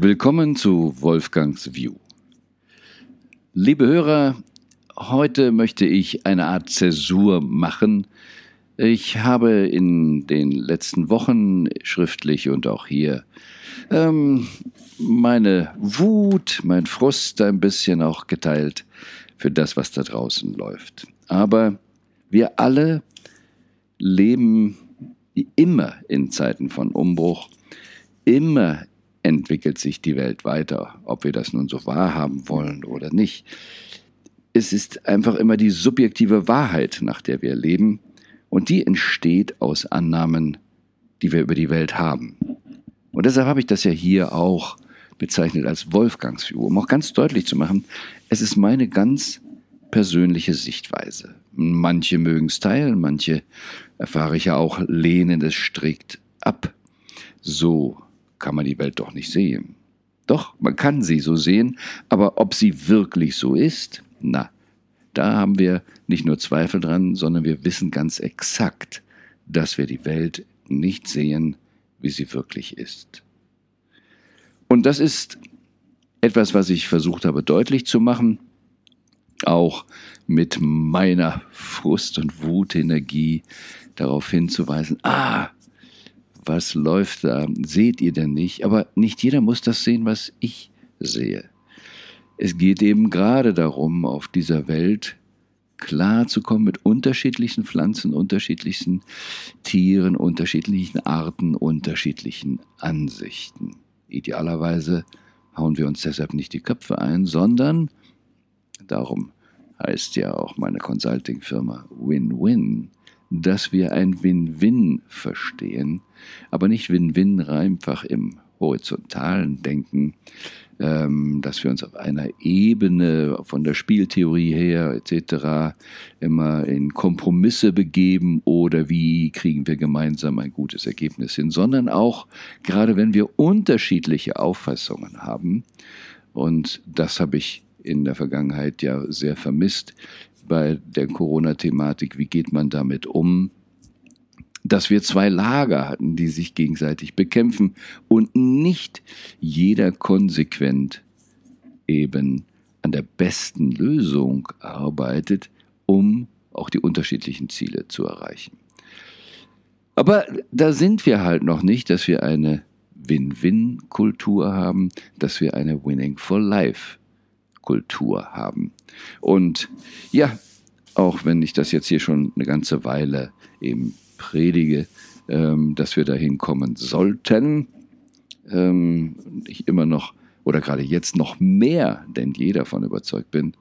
Willkommen zu Wolfgangs View. Liebe Hörer, heute möchte ich eine Art Zäsur machen. Ich habe in den letzten Wochen schriftlich und auch hier ähm, meine Wut, mein Frust ein bisschen auch geteilt für das, was da draußen läuft. Aber wir alle leben immer in Zeiten von Umbruch, immer entwickelt sich die Welt weiter, ob wir das nun so wahrhaben wollen oder nicht. Es ist einfach immer die subjektive Wahrheit, nach der wir leben, und die entsteht aus Annahmen, die wir über die Welt haben. Und deshalb habe ich das ja hier auch bezeichnet als Wolfgangsview, um auch ganz deutlich zu machen, es ist meine ganz persönliche Sichtweise. Manche mögen es teilen, manche erfahre ich ja auch, lehnen es strikt ab. So kann man die Welt doch nicht sehen. Doch, man kann sie so sehen, aber ob sie wirklich so ist, na, da haben wir nicht nur Zweifel dran, sondern wir wissen ganz exakt, dass wir die Welt nicht sehen, wie sie wirklich ist. Und das ist etwas, was ich versucht habe deutlich zu machen, auch mit meiner Frust- und Wutenergie darauf hinzuweisen, ah, was läuft da, seht ihr denn nicht? Aber nicht jeder muss das sehen, was ich sehe. Es geht eben gerade darum, auf dieser Welt klar zu kommen mit unterschiedlichen Pflanzen, unterschiedlichen Tieren, unterschiedlichen Arten, unterschiedlichen Ansichten. Idealerweise hauen wir uns deshalb nicht die Köpfe ein, sondern, darum heißt ja auch meine Consulting-Firma Win-Win, dass wir ein Win-Win verstehen, aber nicht Win-Win einfach im horizontalen Denken, ähm, dass wir uns auf einer Ebene von der Spieltheorie her etc. immer in Kompromisse begeben oder wie kriegen wir gemeinsam ein gutes Ergebnis hin, sondern auch gerade wenn wir unterschiedliche Auffassungen haben, und das habe ich in der Vergangenheit ja sehr vermisst, bei der Corona-Thematik, wie geht man damit um, dass wir zwei Lager hatten, die sich gegenseitig bekämpfen und nicht jeder konsequent eben an der besten Lösung arbeitet, um auch die unterschiedlichen Ziele zu erreichen. Aber da sind wir halt noch nicht, dass wir eine Win-Win-Kultur haben, dass wir eine Winning for Life Kultur haben. Und ja, auch wenn ich das jetzt hier schon eine ganze Weile eben predige, ähm, dass wir dahin kommen sollten, ähm, ich immer noch oder gerade jetzt noch mehr denn je davon überzeugt bin,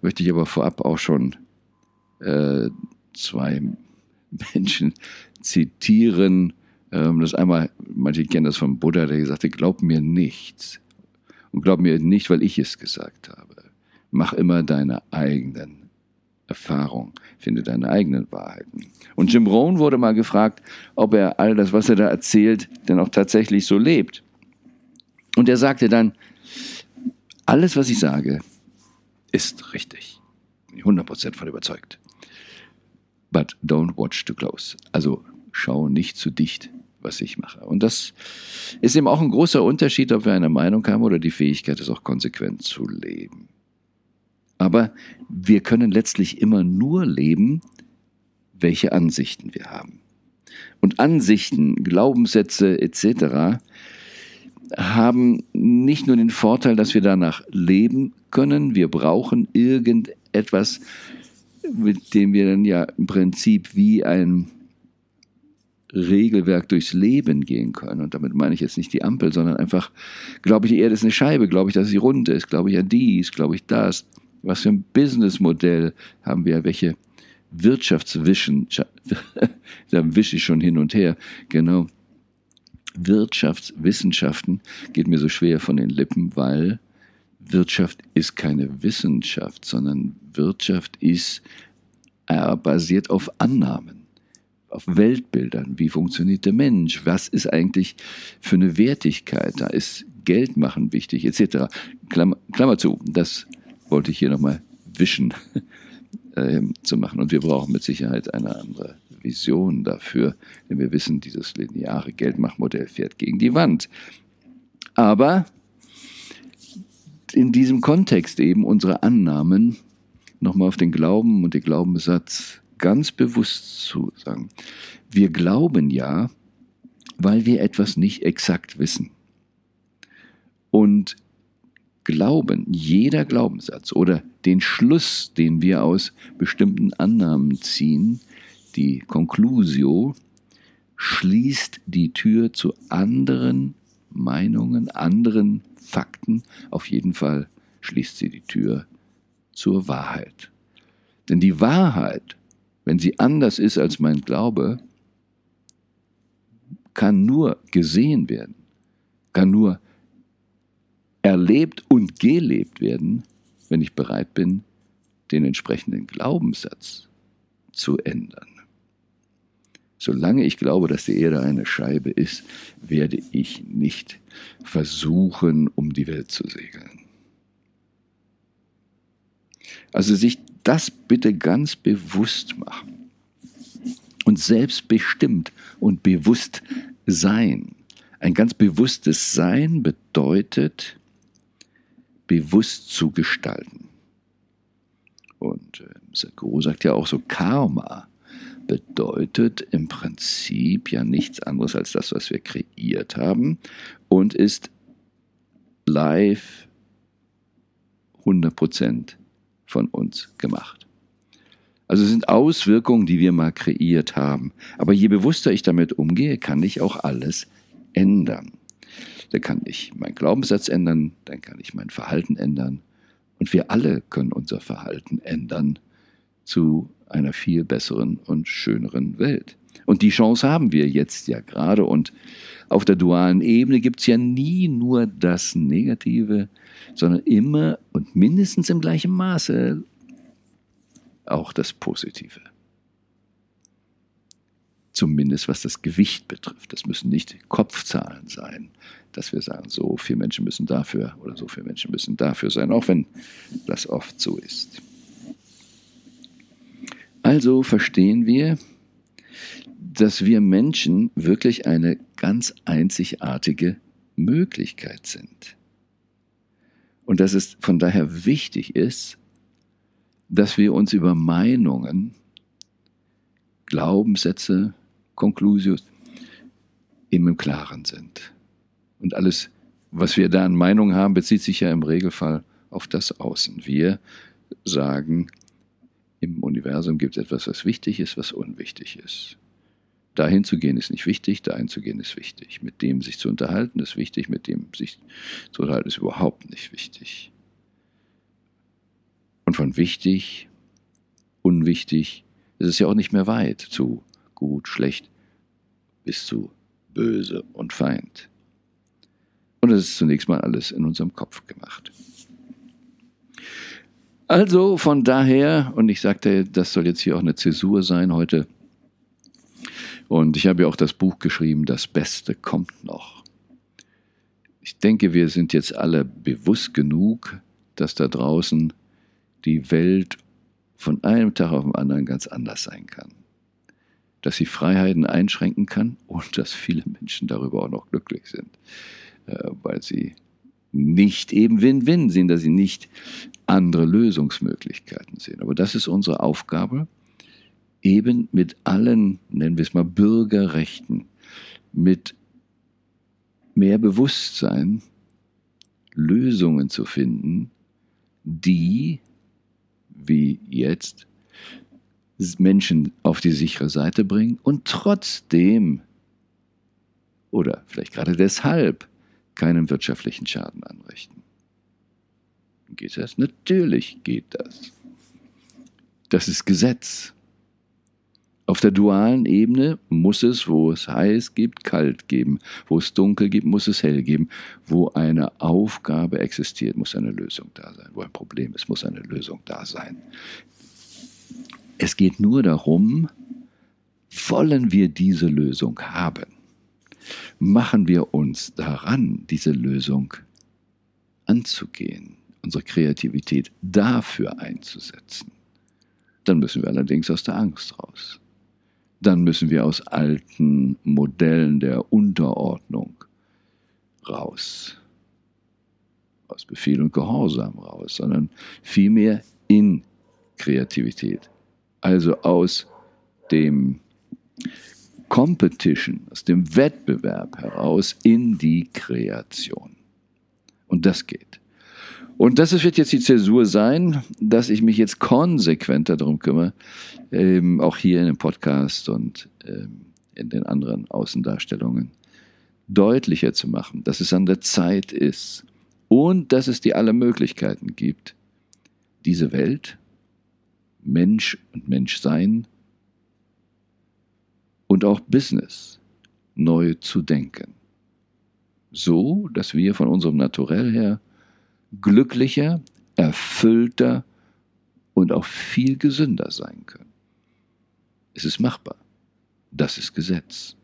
möchte ich aber vorab auch schon äh, zwei Menschen zitieren. Ähm, das einmal, manche kennen das von Buddha, der gesagt hat, glaub mir nichts. Und glaub mir nicht, weil ich es gesagt habe. Mach immer deine eigenen Erfahrungen, finde deine eigenen Wahrheiten. Und Jim Rohn wurde mal gefragt, ob er all das, was er da erzählt, denn auch tatsächlich so lebt. Und er sagte dann, alles, was ich sage, ist richtig. Bin ich 100% von überzeugt. But don't watch too close. Also schau nicht zu dicht was ich mache. Und das ist eben auch ein großer Unterschied, ob wir eine Meinung haben oder die Fähigkeit, es auch konsequent zu leben. Aber wir können letztlich immer nur leben, welche Ansichten wir haben. Und Ansichten, Glaubenssätze etc. haben nicht nur den Vorteil, dass wir danach leben können, wir brauchen irgendetwas, mit dem wir dann ja im Prinzip wie ein Regelwerk durchs Leben gehen können. Und damit meine ich jetzt nicht die Ampel, sondern einfach, glaube ich, die Erde ist eine Scheibe, glaube ich, dass sie rund ist, glaube ich an dies, glaube ich das. Was für ein Businessmodell haben wir, welche Wirtschaftswischen, da wische ich schon hin und her, genau. Wirtschaftswissenschaften geht mir so schwer von den Lippen, weil Wirtschaft ist keine Wissenschaft, sondern Wirtschaft ist äh, basiert auf Annahmen auf Weltbildern. Wie funktioniert der Mensch? Was ist eigentlich für eine Wertigkeit? Da ist Geld machen wichtig, etc. Klammer, Klammer zu, das wollte ich hier nochmal wischen äh, zu machen. Und wir brauchen mit Sicherheit eine andere Vision dafür, denn wir wissen, dieses lineare Geldmachmodell fährt gegen die Wand. Aber in diesem Kontext eben unsere Annahmen nochmal auf den Glauben und den Glaubenssatz ganz bewusst zu sagen. Wir glauben ja, weil wir etwas nicht exakt wissen. Und Glauben, jeder Glaubenssatz oder den Schluss, den wir aus bestimmten Annahmen ziehen, die Conclusio, schließt die Tür zu anderen Meinungen, anderen Fakten. Auf jeden Fall schließt sie die Tür zur Wahrheit. Denn die Wahrheit, wenn sie anders ist als mein Glaube, kann nur gesehen werden, kann nur erlebt und gelebt werden, wenn ich bereit bin, den entsprechenden Glaubenssatz zu ändern. Solange ich glaube, dass die Erde eine Scheibe ist, werde ich nicht versuchen, um die Welt zu segeln. Also sich das bitte ganz bewusst machen und selbstbestimmt und bewusst sein. Ein ganz bewusstes Sein bedeutet, bewusst zu gestalten. Und äh, Sadhguru sagt ja auch so, Karma bedeutet im Prinzip ja nichts anderes als das, was wir kreiert haben und ist live 100% von uns gemacht. Also sind Auswirkungen, die wir mal kreiert haben. Aber je bewusster ich damit umgehe, kann ich auch alles ändern. Dann kann ich meinen Glaubenssatz ändern, dann kann ich mein Verhalten ändern. Und wir alle können unser Verhalten ändern zu einer viel besseren und schöneren Welt. Und die Chance haben wir jetzt ja gerade. Und auf der dualen Ebene gibt es ja nie nur das Negative, sondern immer und mindestens im gleichen Maße auch das Positive. Zumindest was das Gewicht betrifft. Das müssen nicht Kopfzahlen sein, dass wir sagen, so viele Menschen müssen dafür oder so viele Menschen müssen dafür sein, auch wenn das oft so ist. Also verstehen wir, dass wir Menschen wirklich eine ganz einzigartige Möglichkeit sind. Und dass es von daher wichtig ist, dass wir uns über Meinungen, Glaubenssätze, Conclusios eben im Klaren sind. Und alles, was wir da an Meinungen haben, bezieht sich ja im Regelfall auf das Außen. Wir sagen, im Universum gibt es etwas, was wichtig ist, was unwichtig ist. Dahin zu gehen ist nicht wichtig, dahin zu gehen ist wichtig. Mit dem sich zu unterhalten ist wichtig, mit dem sich zu unterhalten ist überhaupt nicht wichtig. Und von wichtig, unwichtig, ist es ja auch nicht mehr weit zu gut, schlecht bis zu böse und Feind. Und es ist zunächst mal alles in unserem Kopf gemacht. Also von daher, und ich sagte, das soll jetzt hier auch eine Zäsur sein heute. Und ich habe ja auch das Buch geschrieben, Das Beste kommt noch. Ich denke, wir sind jetzt alle bewusst genug, dass da draußen die Welt von einem Tag auf den anderen ganz anders sein kann. Dass sie Freiheiten einschränken kann und dass viele Menschen darüber auch noch glücklich sind, äh, weil sie nicht eben Win-Win sehen, dass sie nicht andere Lösungsmöglichkeiten sehen. Aber das ist unsere Aufgabe, eben mit allen, nennen wir es mal, Bürgerrechten, mit mehr Bewusstsein Lösungen zu finden, die, wie jetzt, Menschen auf die sichere Seite bringen und trotzdem oder vielleicht gerade deshalb keinen wirtschaftlichen Schaden anrichten. Geht das? Natürlich geht das. Das ist Gesetz. Auf der dualen Ebene muss es, wo es heiß gibt, kalt geben. Wo es dunkel gibt, muss es hell geben. Wo eine Aufgabe existiert, muss eine Lösung da sein. Wo ein Problem ist, muss eine Lösung da sein. Es geht nur darum, wollen wir diese Lösung haben? Machen wir uns daran, diese Lösung anzugehen? Unsere Kreativität dafür einzusetzen, dann müssen wir allerdings aus der Angst raus. Dann müssen wir aus alten Modellen der Unterordnung raus. aus Befehl und Gehorsam raus, sondern vielmehr in Kreativität. Also aus dem Competition, aus dem Wettbewerb heraus in die Kreation. Und das geht. Und das wird jetzt die Zäsur sein, dass ich mich jetzt konsequenter darum kümmere, ähm, auch hier in dem Podcast und ähm, in den anderen Außendarstellungen, deutlicher zu machen, dass es an der Zeit ist und dass es dir alle Möglichkeiten gibt, diese Welt, Mensch und Menschsein und auch Business neu zu denken. So, dass wir von unserem Naturell her glücklicher, erfüllter und auch viel gesünder sein können. Es ist machbar. Das ist Gesetz.